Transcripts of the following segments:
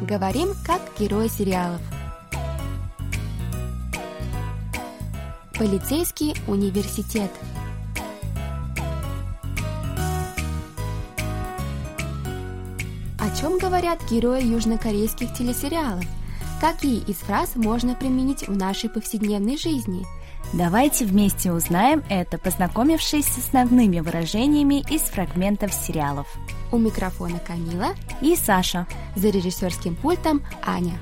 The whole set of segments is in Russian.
Говорим как герои сериалов. Полицейский университет. О чем говорят герои южнокорейских телесериалов? Какие из фраз можно применить в нашей повседневной жизни – Давайте вместе узнаем это, познакомившись с основными выражениями из фрагментов сериалов. У микрофона Камила и Саша. За режиссерским пультом Аня.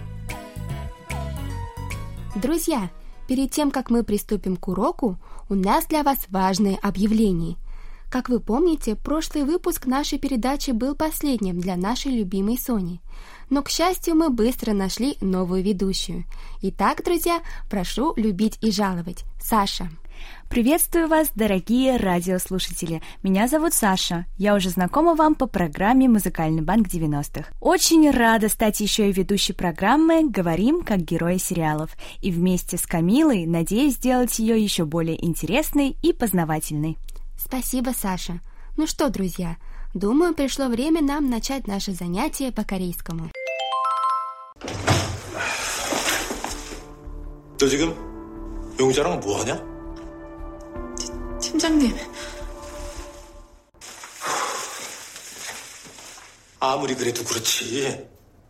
Друзья, перед тем, как мы приступим к уроку, у нас для вас важное объявление. Как вы помните, прошлый выпуск нашей передачи был последним для нашей любимой Сони – но, к счастью, мы быстро нашли новую ведущую. Итак, друзья, прошу любить и жаловать. Саша. Приветствую вас, дорогие радиослушатели. Меня зовут Саша. Я уже знакома вам по программе «Музыкальный банк 90-х». Очень рада стать еще и ведущей программы «Говорим как герои сериалов». И вместе с Камилой надеюсь сделать ее еще более интересной и познавательной. Спасибо, Саша. Ну что, друзья, думаю, пришло время нам начать наше занятие по корейскому. 너 지금 용자랑 뭐 하냐? 팀장님. 아무리 그래도 그렇지.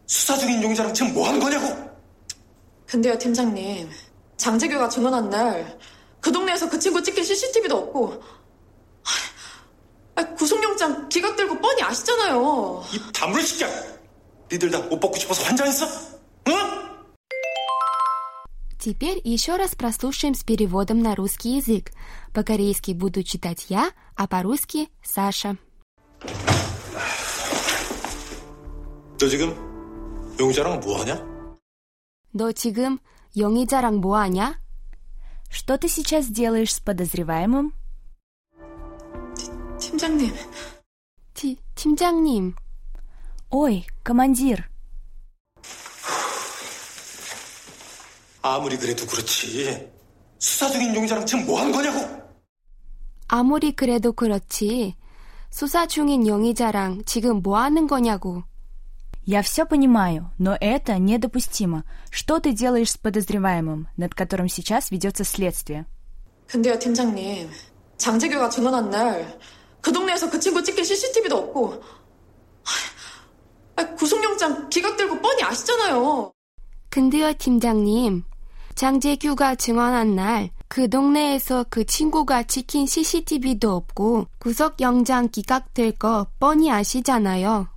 수사 중인 용자랑 지금 뭐 하는 거냐고? 근데요, 팀장님. 장재규가 증언한 날, 그 동네에서 그 친구 찍힌 CCTV도 없고, 아, 구속영장 기각들고 뻔히 아시잖아요. 입 다물어, 시켜! 니들 다 옷 벗고 싶어서 환장했어? 응? Теперь еще раз прослушаем с переводом на русский язык. По-корейски буду читать я, а по-русски Саша. 너 지금 용자랑 뭐 하냐? 너 지금 영희자랑 뭐 하냐? Что ты сейчас делаешь с подозреваемым? 팀장님. 티, 팀장님. Ой, командир. 아무리 그래도 그렇지. 수사 중인 용자랑 지금 뭐 하는 거냐고? 아무리 그래도 그렇지. 수사 중인 영희자랑 지금 뭐 하는 거냐고. Я все понимаю, но это недопустимо. Что ты делаешь с подозреваемым, над которым сейчас ведется следствие? 근데요, 팀장님. 장재규가 증언한 날, 그 동네에서 그 친구 찍힌 CCTV도 없고, 아, 구속영장 기각들고 뻔히 아시잖아요. 근데요, 팀장님. 장재규가 증언한 날, 그 동네에서 그 친구가 찍힌 CCTV도 없고, 구속 영장 기각될 거 뻔히 아시잖아요.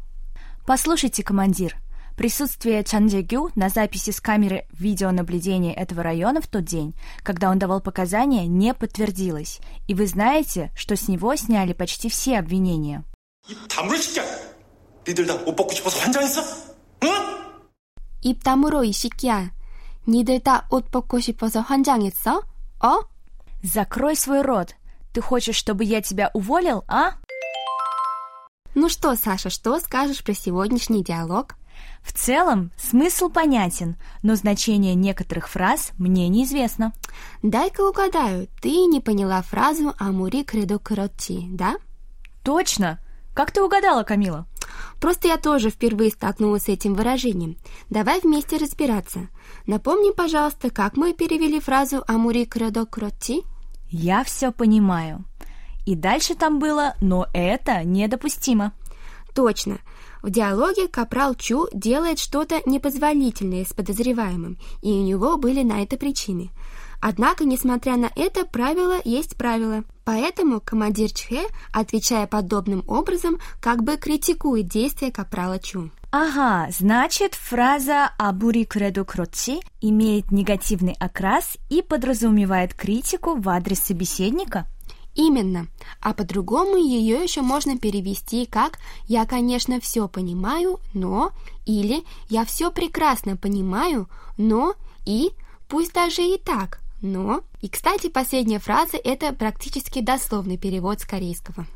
Послушайте, командир, присутствие Чанджегю на записи с камеры видеонаблюдения этого района в тот день, когда он давал показания, не подтвердилось. И вы знаете, что с него сняли почти все обвинения. 입 다물어, 시켜! 니들 다 옷 벗고 싶어서 환장했어? 응? 입 다물어, 이 새끼야. 니들 다 옷 벗고 싶어서 환장했어? 어? Закрой свой рот. Ты хочешь, чтобы я тебя уволил, а? Ну что, Саша, что скажешь про сегодняшний диалог? В целом, смысл понятен, но значение некоторых фраз мне неизвестно. Дай-ка угадаю, ты не поняла фразу «Амури кредо кротти», да? Точно! Как ты угадала, Камила? Просто я тоже впервые столкнулась с этим выражением. Давай вместе разбираться. Напомни, пожалуйста, как мы перевели фразу «Амури кредо кротти»? Я все понимаю. И дальше там было «но это недопустимо». Точно. В диалоге Капрал Чу делает что-то непозволительное с подозреваемым, и у него были на это причины. Однако, несмотря на это, правило есть правило. Поэтому командир Чхе, отвечая подобным образом, как бы критикует действия Капрала Чу. Ага, значит, фраза «абури кредо кротчи» имеет негативный окрас и подразумевает критику в адрес собеседника? Именно. А по-другому ее еще можно перевести как «я, конечно, все понимаю, но» или «я все прекрасно понимаю, но» и «пусть даже и так, но». И, кстати, последняя фраза – это практически дословный перевод с корейского.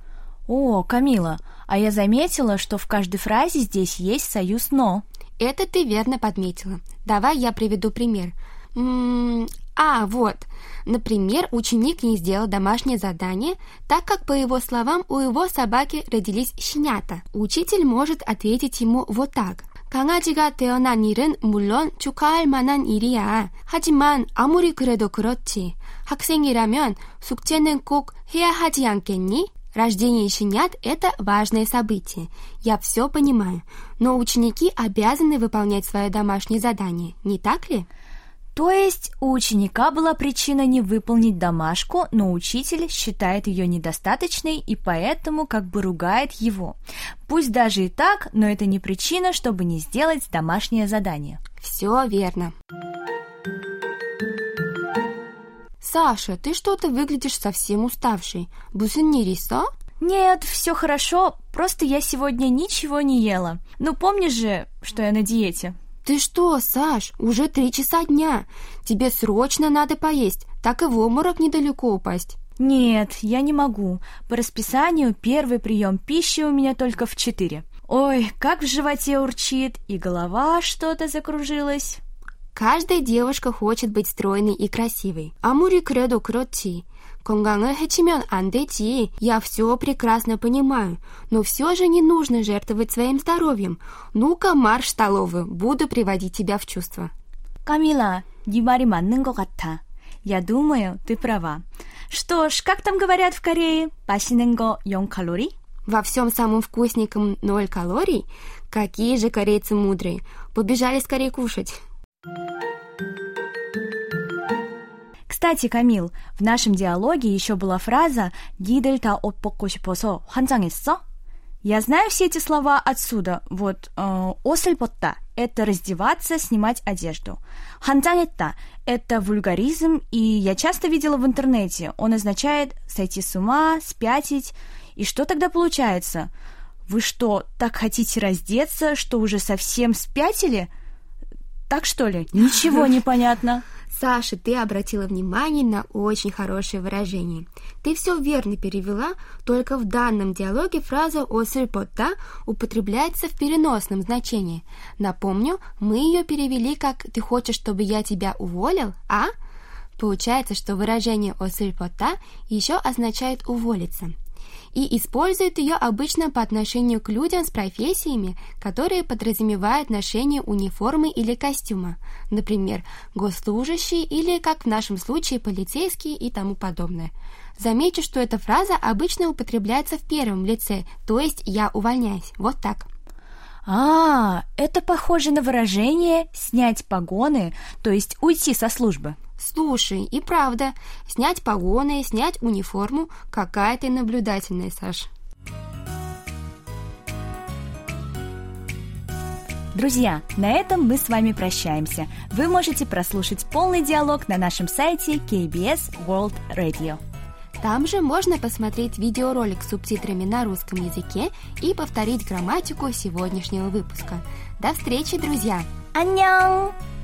О, Камила, а я заметила, что в каждой фразе здесь есть союз «но». Это ты верно подметила. Давай я приведу пример. М -м а, вот. Например, ученик не сделал домашнее задание, так как, по его словам, у его собаки родились щенята. Учитель может ответить ему вот так. 강아지가 태어난 일은 물론 축하할 만한 일이야. 하지만 아무리 그래도 그렇지. 학생이라면 숙제는 꼭 해야 하지 않겠니? Рождение щенят – это важное событие. Я все понимаю. Но ученики обязаны выполнять свое домашнее задание, не так ли? То есть у ученика была причина не выполнить домашку, но учитель считает ее недостаточной и поэтому как бы ругает его. Пусть даже и так, но это не причина, чтобы не сделать домашнее задание. Все верно. Саша, ты что-то выглядишь совсем уставшей. Бусын не риса? Нет, все хорошо, просто я сегодня ничего не ела. Ну помнишь же, что я на диете? Ты что, Саш, уже три часа дня. Тебе срочно надо поесть, так и в обморок недалеко упасть. Нет, я не могу. По расписанию первый прием пищи у меня только в четыре. Ой, как в животе урчит, и голова что-то закружилась. Каждая девушка хочет быть стройной и красивой. Амури кредо кротти. 건강을 해치면 안 되지. Я все прекрасно понимаю, но все же не нужно жертвовать своим здоровьем. Ну-ка, марш в столовую, буду приводить тебя в чувство. Камила, 네 말이 맞는 것 같아. Я думаю, ты права. Что ж, как там говорят в Корее? 맛있는 거 0 калорий? Во всем самом вкусненьком ноль калорий? Какие же корейцы мудрые. Побежали скорее кушать. Кстати, Камил, в нашем диалоге еще была фраза «니들 다옷 벗고 싶어서 환장했어?» Я знаю все эти слова отсюда. Вот э, «옷을 벗다» — это раздеваться, снимать одежду. «환장했다» — это вульгаризм, и я часто видела в интернете. Он означает «сойти с ума», «спятить». И что тогда получается? Вы что, так хотите раздеться, что уже совсем спятили? Так что ли? Ничего не понятно. Саша, ты обратила внимание на очень хорошее выражение. Ты все верно перевела, только в данном диалоге фраза «осырпота» употребляется в переносном значении. Напомню, мы ее перевели как «ты хочешь, чтобы я тебя уволил, а?» Получается, что выражение «осырпота» еще означает «уволиться» и используют ее обычно по отношению к людям с профессиями, которые подразумевают ношение униформы или костюма, например, госслужащий или, как в нашем случае, полицейский и тому подобное. Замечу, что эта фраза обычно употребляется в первом лице, то есть «я увольняюсь». Вот так. А, это похоже на выражение «снять погоны», то есть уйти со службы. Слушай, и правда, снять погоны, снять униформу, какая ты наблюдательная, Саш. Друзья, на этом мы с вами прощаемся. Вы можете прослушать полный диалог на нашем сайте KBS World Radio. Там же можно посмотреть видеоролик с субтитрами на русском языке и повторить грамматику сегодняшнего выпуска. До встречи, друзья! 안녕!